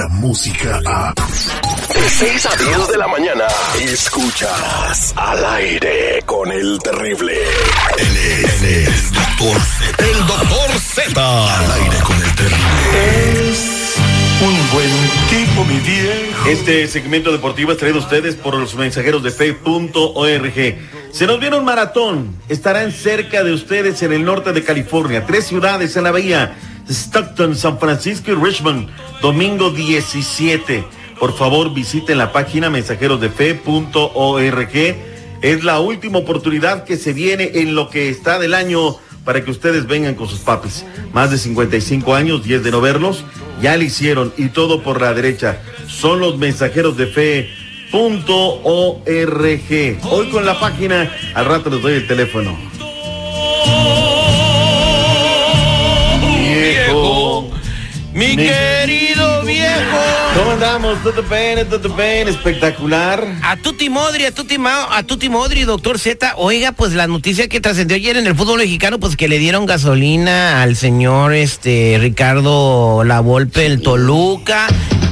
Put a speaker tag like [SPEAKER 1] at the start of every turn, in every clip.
[SPEAKER 1] la música a...
[SPEAKER 2] De 6 a 10 de la mañana, escuchas al aire con el terrible.
[SPEAKER 1] Él es, él es el doctor Z.
[SPEAKER 2] El doctor Z.
[SPEAKER 1] Al aire con el terrible.
[SPEAKER 3] Es un buen tipo, mi viejo.
[SPEAKER 4] Este segmento deportivo es traído a ustedes por los mensajeros de fe.org. Se nos viene un maratón. Estarán cerca de ustedes en el norte de California. Tres ciudades en la bahía. Stockton, San Francisco y Richmond. Domingo 17. Por favor, visiten la página mensajerosdefe.org. Es la última oportunidad que se viene en lo que está del año para que ustedes vengan con sus papis. Más de 55 años, 10 de no verlos, ya lo hicieron y todo por la derecha. Son los mensajeros de. Hoy con la página, al rato les doy el teléfono.
[SPEAKER 5] Mi querido viejo.
[SPEAKER 4] ¿Cómo andamos? ¿Todo bien? ¿Todo bien? Espectacular.
[SPEAKER 5] A Tuti Modri, a Tuti, Ma- a Tuti Modri, doctor Z. Oiga, pues la noticia que trascendió ayer en el fútbol mexicano, pues que le dieron gasolina al señor este Ricardo Lavolpe, el Toluca.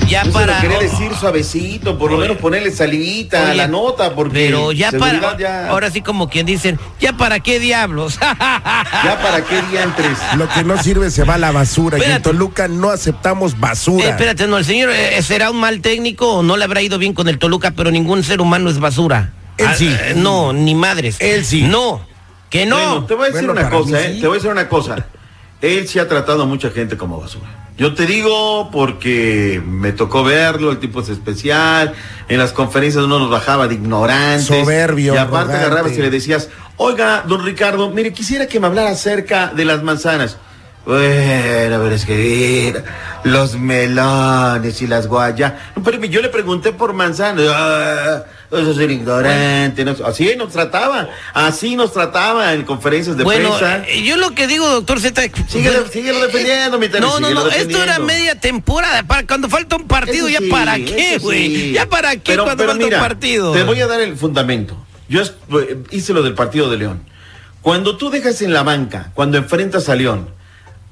[SPEAKER 5] Ya
[SPEAKER 4] Yo se
[SPEAKER 5] para.
[SPEAKER 4] lo quería decir suavecito, por lo menos ponerle salivita a la nota, porque
[SPEAKER 5] Pero ya para.
[SPEAKER 4] ya,
[SPEAKER 5] Ahora sí, como quien dicen, ¿ya para qué diablos?
[SPEAKER 4] ya para qué diantres.
[SPEAKER 6] Lo que no sirve se va a la basura. Y en. Toluca no aceptamos basura.
[SPEAKER 5] Eh, espérate, no, el señor eh, será un mal técnico o no le habrá ido bien con el Toluca, pero ningún ser humano es basura.
[SPEAKER 6] Él
[SPEAKER 5] Ah,
[SPEAKER 6] sí.
[SPEAKER 5] eh, no, ni madres.
[SPEAKER 6] Él sí.
[SPEAKER 5] No, que no.
[SPEAKER 4] Bueno, te voy a decir
[SPEAKER 6] Bueno,
[SPEAKER 4] una cosa,
[SPEAKER 6] mí
[SPEAKER 4] ¿eh?
[SPEAKER 6] sí.
[SPEAKER 4] Te voy a decir una cosa. Él sí ha tratado a mucha gente como basura. Yo te digo porque me tocó verlo, el tipo es especial. En las conferencias uno nos bajaba de ignorantes.
[SPEAKER 6] Soberbio,
[SPEAKER 4] Y aparte
[SPEAKER 6] arrogante.
[SPEAKER 4] agarrabas y le decías, oiga, don Ricardo, mire, quisiera que me hablara acerca de las manzanas. Bueno, pero es que mira, los melones y las guayas. No, pero yo le pregunté por manzanas. Ah, eso es ser ignorante. no así nos trataba. Así nos trataba en conferencias de
[SPEAKER 5] bueno,
[SPEAKER 4] prensa.
[SPEAKER 5] eh, yo lo que digo, doctor Z.
[SPEAKER 4] Síguelo, síguelo defendiendo, mi Terry,
[SPEAKER 5] No, no, no, esto era media temporada. Para cuando falta un partido,
[SPEAKER 4] Eso
[SPEAKER 5] ¿ya
[SPEAKER 4] sí,
[SPEAKER 5] para qué, güey?
[SPEAKER 4] sí.
[SPEAKER 5] ¿Ya para qué
[SPEAKER 4] Pero-
[SPEAKER 5] cuando
[SPEAKER 4] pero
[SPEAKER 5] falta
[SPEAKER 4] mira,
[SPEAKER 5] un partido?
[SPEAKER 4] Te voy a dar el fundamento. Yo eh, hice lo del partido de León. Cuando tú dejas en la banca, cuando enfrentas a León,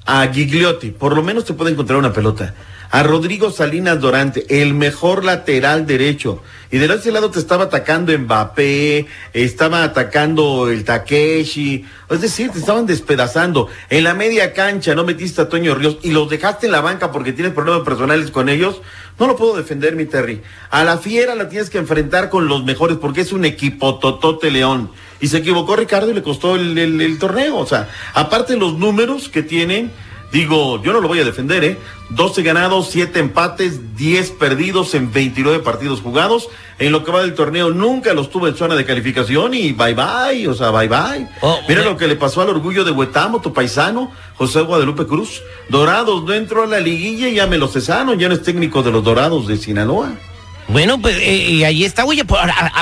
[SPEAKER 4] a Gigliotti, por lo menos te puede encontrar una pelota. A Rodrigo Salinas Dorante, el mejor lateral derecho. Y del otro lado te estaba atacando Mbappé, estaba atacando el Takeshi. Es decir, te estaban despedazando. En la media cancha no metiste a Toño Ríos y los dejaste en la banca porque tienes problemas personales con ellos. No lo puedo defender, mi Terry. A la fiera la tienes que enfrentar con los mejores porque es un equipo totote León. Y se equivocó Ricardo y le costó el, el- el torneo. O sea, aparte los números que tienen, digo, yo no lo voy a defender, ¿eh? 12 ganados, 7 empates, 10 perdidos en 29 partidos jugados. En lo que va del torneo nunca los tuvo en zona de calificación y bye bye, o sea, bye bye.
[SPEAKER 5] Oh,
[SPEAKER 4] Mira lo que le pasó al orgullo de Huetamo, tu paisano, José Guadalupe Cruz. Dorados no entró a la liguilla y ya me lo cesaron, ya no es técnico de los Dorados de Sinaloa.
[SPEAKER 5] Bueno, pues eh, ahí está, oye, por,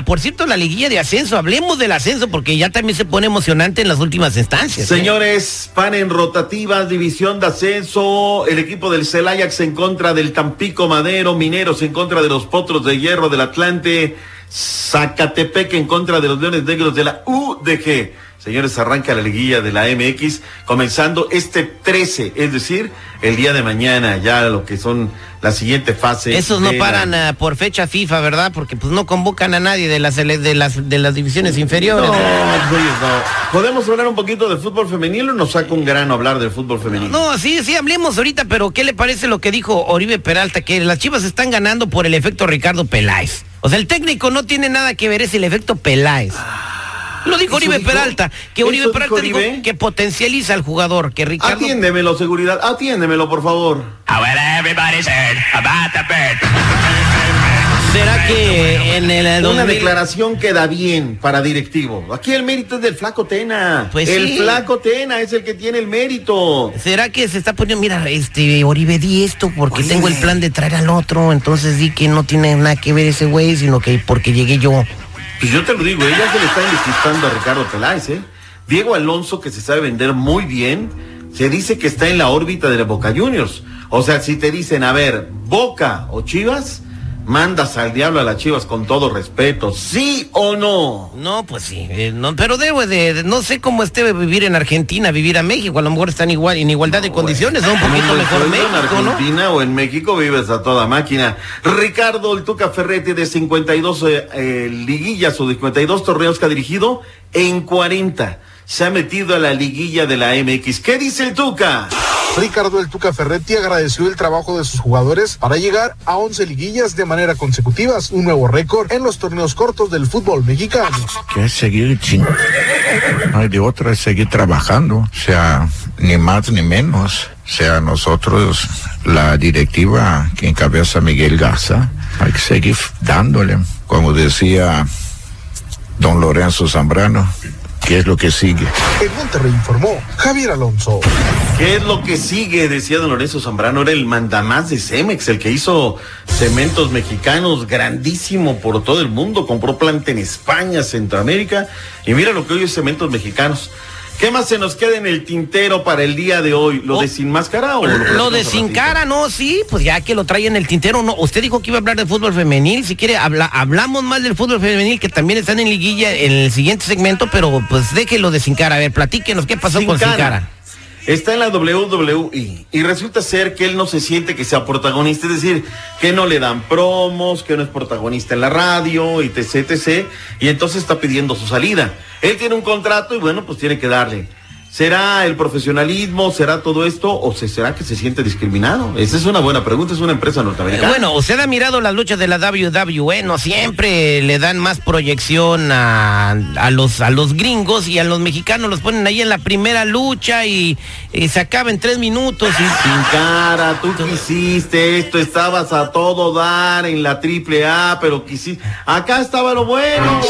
[SPEAKER 5] por cierto, la liguilla de ascenso, hablemos del ascenso porque ya también se pone emocionante en las últimas instancias. ¿eh?
[SPEAKER 4] Señores, pan en rotativas, división de ascenso, el equipo del Celayax en contra del Tampico Madero, Mineros en contra de los Potros de Hierro del Atlante, Zacatepec en contra de los Leones Negros de la UDG. Señores, arranca la liguilla de la MX comenzando este 13, es decir, el día de mañana, ya lo que son la siguiente fase.
[SPEAKER 5] Esos no
[SPEAKER 4] la-
[SPEAKER 5] paran ah, por fecha FIFA, ¿verdad? Porque pues no convocan a nadie de las de las de las divisiones inferiores.
[SPEAKER 4] No, güeyes, no. ¿Podemos hablar un poquito de fútbol femenino o nos saca un grano hablar del fútbol femenino?
[SPEAKER 5] No, sí, sí, hablemos ahorita, pero ¿qué le parece lo que dijo Oribe Peralta? Que las chivas están ganando por el efecto Ricardo Peláez. O sea, el técnico no tiene nada que ver, es el efecto Peláez. Lo dijo
[SPEAKER 4] ¿Eso
[SPEAKER 5] Oribe
[SPEAKER 4] dijo?
[SPEAKER 5] Peralta, que
[SPEAKER 4] ¿Eso
[SPEAKER 5] Oribe Peralta dijo que potencializa al jugador, que Ricardo...
[SPEAKER 4] Atiéndemelo, seguridad, atiéndemelo, por favor.
[SPEAKER 5] ¿Será que en el
[SPEAKER 4] Una
[SPEAKER 5] 2000
[SPEAKER 4] declaración queda bien para directivo. Aquí el mérito es del flaco Tena.
[SPEAKER 5] Pues
[SPEAKER 4] el
[SPEAKER 5] sí.
[SPEAKER 4] flaco Tena es el que tiene el mérito.
[SPEAKER 5] ¿Será que se está poniendo, mira, este, Oribe, di esto porque tengo el plan de traer al otro, entonces di que no tiene nada que ver ese güey, sino que porque llegué yo.
[SPEAKER 4] Pues yo te lo digo, ella se le está indiscutando a Ricardo Peláez, ¿eh? Diego Alonso, que se sabe vender muy bien, se dice que está en la órbita de la Boca Juniors. O sea, si te dicen, a ver, Boca o Chivas, mandas al diablo a las chivas con todo respeto, ¿sí o no?
[SPEAKER 5] No, pues sí, eh, no, pero debo de, de- no sé cómo esté vivir en Argentina, vivir a México, a lo mejor están igual, en igualdad de condiciones, ¿no? Un poquito mejor México,
[SPEAKER 4] en
[SPEAKER 5] ¿no?
[SPEAKER 4] Argentina o en México vives a toda máquina. Ricardo El Tuca Ferretti de 52 eh, eh, liguillas o de 52 torneos que ha dirigido en 40. Se ha metido a la liguilla de la MX. ¿Qué dice el Tuca?
[SPEAKER 7] Ricardo El Tuca Ferretti agradeció el trabajo de sus jugadores para llegar a 11 liguillas de manera consecutiva, un nuevo récord en los torneos cortos del fútbol mexicano.
[SPEAKER 8] que seguir sin no hay de otra es seguir trabajando o sea ni más ni menos sea nosotros la directiva que encabeza Miguel Garza hay que seguir dándole como decía don Lorenzo Zambrano qué es lo que sigue
[SPEAKER 7] En Monterrey informó Javier Alonso.
[SPEAKER 4] ¿Qué es lo que sigue? Decía don Lorenzo Zambrano, era el mandamás de Cemex, el que hizo cementos mexicanos grandísimo por todo el mundo, compró planta en España, Centroamérica, y mira lo que hoy es cementos mexicanos. ¿Qué más se nos queda en el tintero para el día de hoy? ¿Lo
[SPEAKER 5] Oh.
[SPEAKER 4] de sin máscara o lo,
[SPEAKER 5] Lo de sin cara, no, sí, pues ya que lo trae en el tintero, no. Usted dijo que iba a hablar de fútbol femenil, si quiere, habla, hablamos más del fútbol femenil, que también están en liguilla en el siguiente segmento, pero pues déjelo de sin cara. A ver, platíquenos, ¿qué pasó
[SPEAKER 4] Sin
[SPEAKER 5] con sin
[SPEAKER 4] Cara. Está en la WWE y resulta ser que él no se siente que sea protagonista, es decir, que no le dan promos, que no es protagonista en la radio, etc, etc, y entonces está pidiendo su salida. Él tiene un contrato y bueno, pues tiene que darle. ¿Será el profesionalismo? ¿Será todo esto? ¿O se, será que se siente discriminado? Esa es una buena pregunta, es una empresa norteamericana.
[SPEAKER 5] Bueno, usted ha mirado las luchas de la WWE, no siempre le dan más proyección a, a los a los gringos y a los mexicanos los ponen ahí en la primera lucha y, y se acaba en tres minutos y
[SPEAKER 4] Sin cara, tú quisiste esto, estabas a todo dar en la triple A, pero quisiste. Acá estaba lo bueno.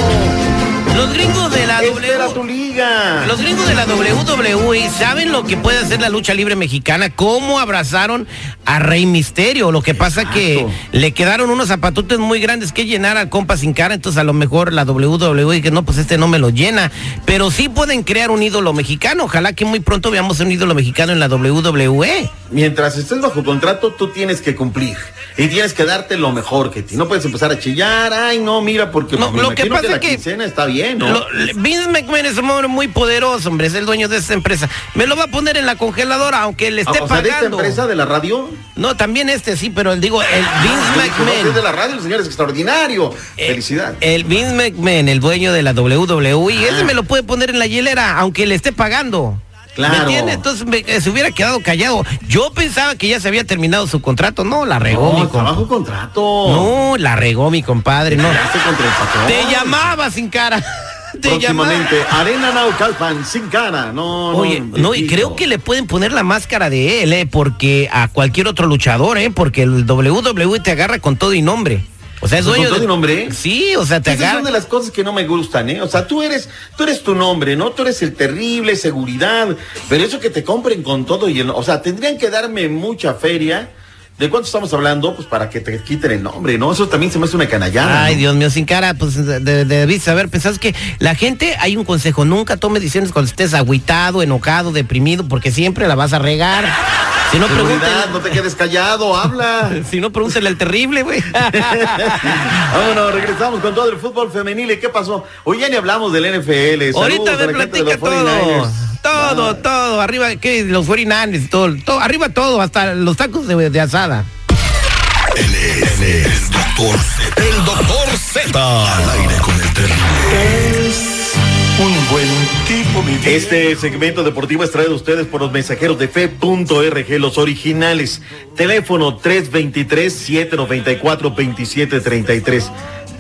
[SPEAKER 5] Los gringos de la
[SPEAKER 4] tu
[SPEAKER 5] WWE
[SPEAKER 4] liga.
[SPEAKER 5] Los gringos de la WWE saben lo que puede hacer la lucha libre mexicana, cómo abrazaron a Rey Misterio. Lo que pasa que
[SPEAKER 4] Exacto.
[SPEAKER 5] le quedaron unos zapatotes muy grandes que llenar al compa sin cara, entonces a lo mejor la WWE que no, pues este no me lo llena. Pero sí pueden crear un ídolo mexicano. Ojalá que muy pronto veamos un ídolo mexicano en la WWE.
[SPEAKER 4] Mientras estés bajo contrato, tú tienes que cumplir. Y tienes que darte lo mejor que ti. No puedes empezar a chillar. Ay, no, mira, porque
[SPEAKER 5] No,
[SPEAKER 4] me
[SPEAKER 5] lo que pasa
[SPEAKER 4] la
[SPEAKER 5] es que-
[SPEAKER 4] quincena está bien, ¿no?
[SPEAKER 5] Lo- Vince McMahon es un hombre muy poderoso, hombre, es el dueño de esta empresa. Me lo va a poner en la congeladora, aunque le esté
[SPEAKER 4] Ah, o sea, de esta
[SPEAKER 5] pagando.
[SPEAKER 4] empresa de la radio.
[SPEAKER 5] No, también este sí, pero el digo, el
[SPEAKER 4] Yo
[SPEAKER 5] Vince
[SPEAKER 4] no, si es de
[SPEAKER 5] McMahon.
[SPEAKER 4] la radio, el señor es extraordinario.
[SPEAKER 5] Eh,
[SPEAKER 4] Felicidad.
[SPEAKER 5] El Vince McMahon, el dueño de la WWE, ese me lo puede poner en la hielera, aunque le esté pagando.
[SPEAKER 4] Claro.
[SPEAKER 5] ¿Me entiende? Entonces me- eh, se hubiera quedado callado. Yo pensaba que ya se había terminado su contrato. No, la regó
[SPEAKER 4] No,
[SPEAKER 5] mi
[SPEAKER 4] está
[SPEAKER 5] compadre.
[SPEAKER 4] bajo contrato.
[SPEAKER 5] No, la regó mi compadre, no.
[SPEAKER 4] Contra el.
[SPEAKER 5] Te llamaba sin cara. Te llamaba.
[SPEAKER 4] Próximamente, Arena Naucalpan, sin cara. No, no.
[SPEAKER 5] Oye, no, y
[SPEAKER 4] bendito.
[SPEAKER 5] creo que le pueden poner la máscara de él, ¿eh? Porque a cualquier otro luchador, ¿eh? Porque el WWE te agarra con todo y nombre. O sea, es
[SPEAKER 4] ¿Con
[SPEAKER 5] dueño de...
[SPEAKER 4] y nombre?
[SPEAKER 5] Sí, o sea, te
[SPEAKER 4] Esas
[SPEAKER 5] agarra...
[SPEAKER 4] son de las cosas que no me gustan, ¿eh? O sea, tú eres, tú eres tu nombre, ¿no? Tú eres el terrible, seguridad, pero eso que te compren con todo y el, o sea, tendrían que darme mucha feria. ¿De cuánto estamos hablando? Pues para que te quiten el nombre, ¿no? Eso también se me hace una canallada.
[SPEAKER 5] Ay,
[SPEAKER 4] ¿no?
[SPEAKER 5] Dios mío, sin cara, pues de- de- debiste saber, pensás que la gente, hay un consejo, nunca tome decisiones cuando estés agüitado, enojado, deprimido, porque siempre la vas a regar. Si no,
[SPEAKER 4] Seguridad, no te quedes callado, habla.
[SPEAKER 5] si no, pregúntale al terrible, güey.
[SPEAKER 4] Vámonos, regresamos con todo el fútbol femenil. ¿Y qué pasó? Hoy ya ni hablamos del NFL. Saludos
[SPEAKER 5] Ahorita me platica todo.
[SPEAKER 4] 49ers.
[SPEAKER 5] Todo,
[SPEAKER 4] Ah.
[SPEAKER 5] todo. Arriba, ¿qué? Los 49ers, todo, todo. Arriba todo, hasta los tacos de, de asada.
[SPEAKER 1] Él es el doctor Z. El doctor Z. Al aire con el terrible.
[SPEAKER 3] Un buen tipo, mi viejo.
[SPEAKER 4] Este segmento deportivo es traído a ustedes por los mensajeros de fe.rg, los originales. Teléfono 323-794-2733.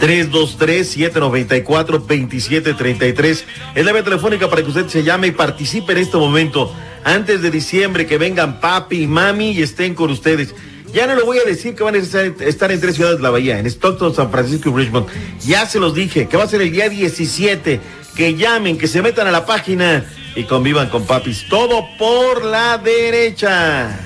[SPEAKER 4] 323-794-2733. Es la vía telefónica para que usted se llame y participe en este momento. Antes de diciembre, que vengan papi y mami y estén con ustedes. Ya no le voy a decir que van a estar en tres ciudades de la Bahía, en Stockton, San Francisco y Richmond. Ya se los dije, que va a ser el día 17. Que llamen, que se metan a la página y convivan con papis. Todo por la derecha.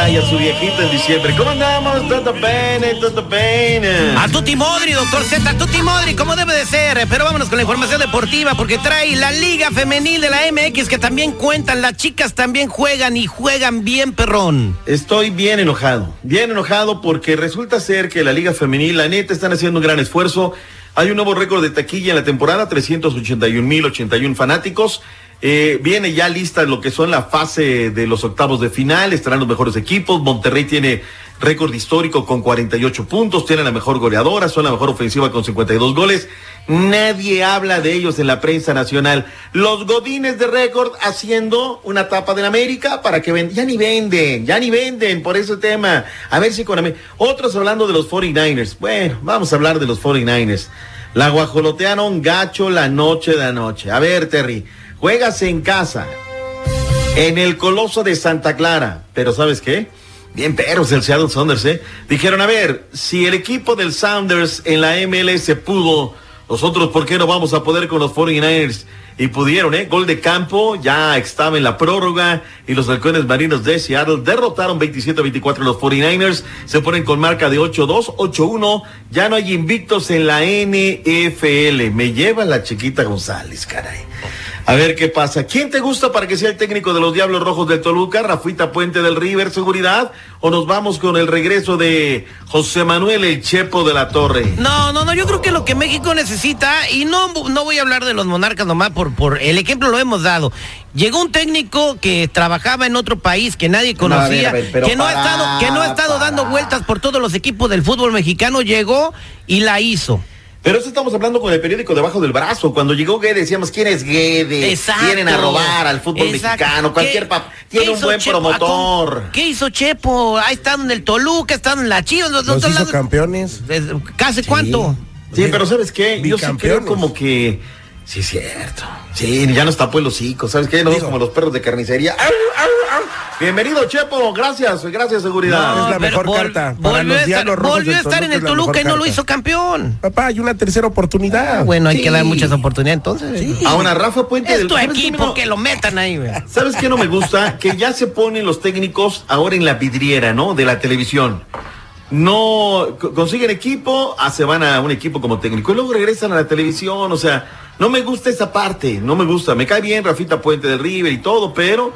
[SPEAKER 4] Caray, a su viejito en diciembre. ¿Cómo andamos? Todo bene, todo bene.
[SPEAKER 5] A Tuti Modri, doctor Z, a Tuti Modri, como debe de ser. Pero vámonos con la información deportiva porque trae la Liga Femenil de la MX que también cuentan. Las chicas también juegan y juegan bien, perrón.
[SPEAKER 4] Estoy bien enojado, bien enojado porque resulta ser que la Liga Femenil, la neta, están haciendo un gran esfuerzo. Hay un nuevo récord de taquilla en la temporada, 381 mil 81 fanáticos. Eh, viene ya lista lo que son la fase de los octavos de final, estarán los mejores equipos. Monterrey tiene récord histórico con 48 puntos, tiene la mejor goleadora, son la mejor ofensiva con 52 goles. Nadie habla de ellos en la prensa nacional. Los godines de récord haciendo una tapa del América para que vendan. Ya ni venden, ya ni venden por ese tema. A ver si con. Otros hablando de los 49ers. Bueno, vamos a hablar de los 49ers. La guajolotearon gacho la noche de anoche. A ver, Terry. Juegas en casa, en el Coloso de Santa Clara, pero ¿sabes qué? Bien perros el Seattle Sounders, ¿eh? Dijeron, a ver, si el equipo del Sounders en la MLS pudo, nosotros, ¿por qué no vamos a poder con los 49ers? Y pudieron, ¿eh? Gol de campo, ya estaba en la prórroga y los halcones marinos de Seattle derrotaron 27-24 a los 49ers, se ponen con marca de 8-2, 8-1, ya no hay invictos en la NFL. Me lleva la chiquita González, caray. A ver qué pasa. ¿Quién te gusta para que sea el técnico de los Diablos Rojos del Toluca? Rafuita Puente del River Seguridad. ¿O nos vamos con el regreso de José Manuel El Chepo de la Torre?
[SPEAKER 5] No, no, no. Yo creo que lo que México necesita, y no, no voy a hablar de los monarcas nomás por, por el ejemplo lo hemos dado. Llegó un técnico que trabajaba en otro país que nadie conocía,
[SPEAKER 4] ver,
[SPEAKER 5] que no ha estado, que no ha estado
[SPEAKER 4] para.
[SPEAKER 5] dando vueltas por todos los equipos del fútbol mexicano, llegó y la hizo.
[SPEAKER 4] Pero eso estamos hablando con el periódico debajo del brazo. Cuando llegó Guede decíamos, ¿quién es Guede?
[SPEAKER 5] Exacto.
[SPEAKER 4] Vienen a robar al fútbol
[SPEAKER 5] Exacto.
[SPEAKER 4] mexicano. Cualquier
[SPEAKER 5] ¿Qué-
[SPEAKER 4] pap
[SPEAKER 5] qué
[SPEAKER 4] Tiene un buen
[SPEAKER 5] Chepo?
[SPEAKER 4] promotor.
[SPEAKER 5] ¿Qué hizo Chepo? Ha estado en el Toluca, estado en la Chivas. Los,
[SPEAKER 6] Los hizo campeones.
[SPEAKER 5] Desde- ¿Casi cuánto?
[SPEAKER 4] Sí, pero ¿sabes qué? Yo sí creo como que... Sí, es cierto. Sí, ya nos tapó el hocico. ¿Sabes qué? Nos como los perros de carnicería. ¡Au, au, au! Bienvenido, Chepo. Gracias, gracias, seguridad.
[SPEAKER 6] No, es la mejor carta. Para
[SPEAKER 5] Volvió,
[SPEAKER 6] los
[SPEAKER 5] a estar, volvió a estar en el Toluca y no lo hizo campeón.
[SPEAKER 6] Papá, hay una tercera oportunidad.
[SPEAKER 5] Ah, bueno, hay
[SPEAKER 4] Sí.
[SPEAKER 5] que dar muchas oportunidades entonces.
[SPEAKER 4] Ahora, Rafa Puente
[SPEAKER 5] Es
[SPEAKER 4] del
[SPEAKER 5] tu
[SPEAKER 4] ¿sabes qué
[SPEAKER 5] equipo,
[SPEAKER 4] no-
[SPEAKER 5] que lo metan ahí, güey.
[SPEAKER 4] ¿Sabes qué no me gusta? Que ya se ponen los técnicos ahora en la vidriera, ¿no? De la televisión. No co- consiguen equipo, ah, se van a un equipo como técnico y luego regresan a la televisión. O sea, no me gusta esa parte, no me gusta. Me cae bien Rafita Puente del River y todo, pero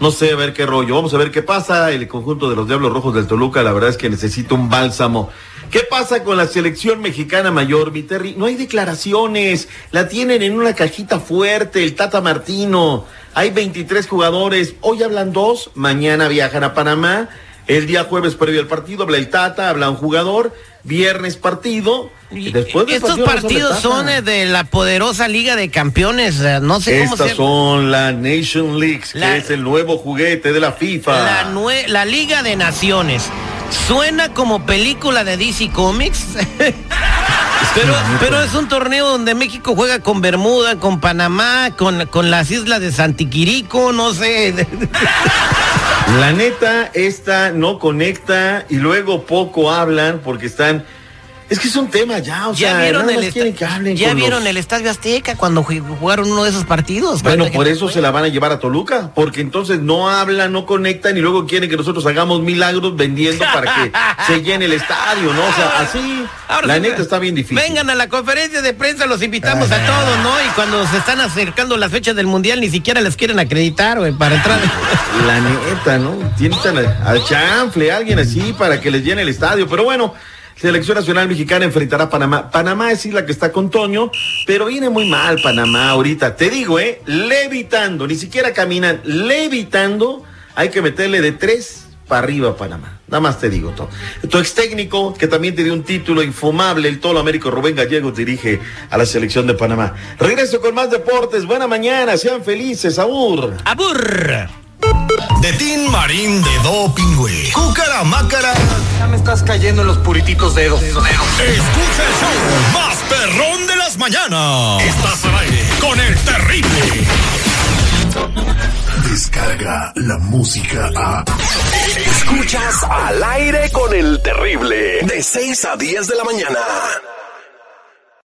[SPEAKER 4] no sé a ver qué rollo. Vamos a ver qué pasa. El conjunto de los Diablos Rojos del Toluca, la verdad es que necesita un bálsamo. ¿Qué pasa con la selección mexicana mayor, mi Terry? No hay declaraciones, la tienen en una cajita fuerte, el Tata Martino. Hay 23 jugadores, hoy hablan dos, mañana viajan a Panamá. El día jueves previo al partido habla el Tata, habla un jugador, viernes partido. Y después del
[SPEAKER 5] Estos
[SPEAKER 4] partido
[SPEAKER 5] partidos son eh, de la poderosa Liga de Campeones. No sé cómo
[SPEAKER 4] Estas
[SPEAKER 5] se
[SPEAKER 4] son la Nation Leagues,
[SPEAKER 5] La-
[SPEAKER 4] que es el nuevo juguete de la FIFA.
[SPEAKER 5] La, nue- la Liga de Naciones. Suena como película de DC Comics. pero, pero es un torneo donde México juega con Bermuda, con Panamá, con, con las islas de Santiquirico, no sé.
[SPEAKER 4] La neta, esta no conecta y luego poco hablan porque están. Es que es un tema ya, o
[SPEAKER 5] ¿Ya
[SPEAKER 4] sea,
[SPEAKER 5] vieron, el,
[SPEAKER 4] que hablen
[SPEAKER 5] ¿ya vieron
[SPEAKER 4] los-
[SPEAKER 5] el Estadio Azteca cuando ju- jugaron uno de esos partidos?
[SPEAKER 4] Bueno,
[SPEAKER 5] ¿Cuánta
[SPEAKER 4] por eso
[SPEAKER 5] fue?
[SPEAKER 4] se la van a llevar a Toluca, porque entonces no hablan, no conectan y luego quieren que nosotros hagamos milagros vendiendo para que se llene el estadio, ¿no? O sea, así,
[SPEAKER 5] Ahora
[SPEAKER 4] la
[SPEAKER 5] sí,
[SPEAKER 4] neta está bien difícil.
[SPEAKER 5] Vengan a la conferencia de prensa, los invitamos a todos, ¿no? Y cuando se están acercando las fechas del mundial, ni siquiera les quieren acreditar, güey, para entrar.
[SPEAKER 4] La neta, ¿no? Tienen al chanfle, alguien así para que les llene el estadio. Pero bueno, Selección Nacional Mexicana enfrentará a Panamá. Panamá es la que está con Toño, pero viene muy mal Panamá ahorita. Te digo, ¿eh? Levitando, ni siquiera caminan, levitando. Hay que meterle de tres para arriba Panamá. Nada más te digo todo. Tu ex técnico, que también te dio un título infumable, el Tolo Américo Rubén Gallegos, dirige a la selección de Panamá. Regreso con más deportes. Buena mañana, sean felices, Abur.
[SPEAKER 5] ¡Abur!
[SPEAKER 1] De Tin Marín de Doping, güey. Cúcara Mácara.
[SPEAKER 3] Ya me estás cayendo en los purititos dedos.
[SPEAKER 1] Escucha el show más perrón de las mañanas. Estás al aire con el terrible.
[SPEAKER 2] Descarga la música a. Escuchas al aire con el terrible. De 6 a 10 de la mañana.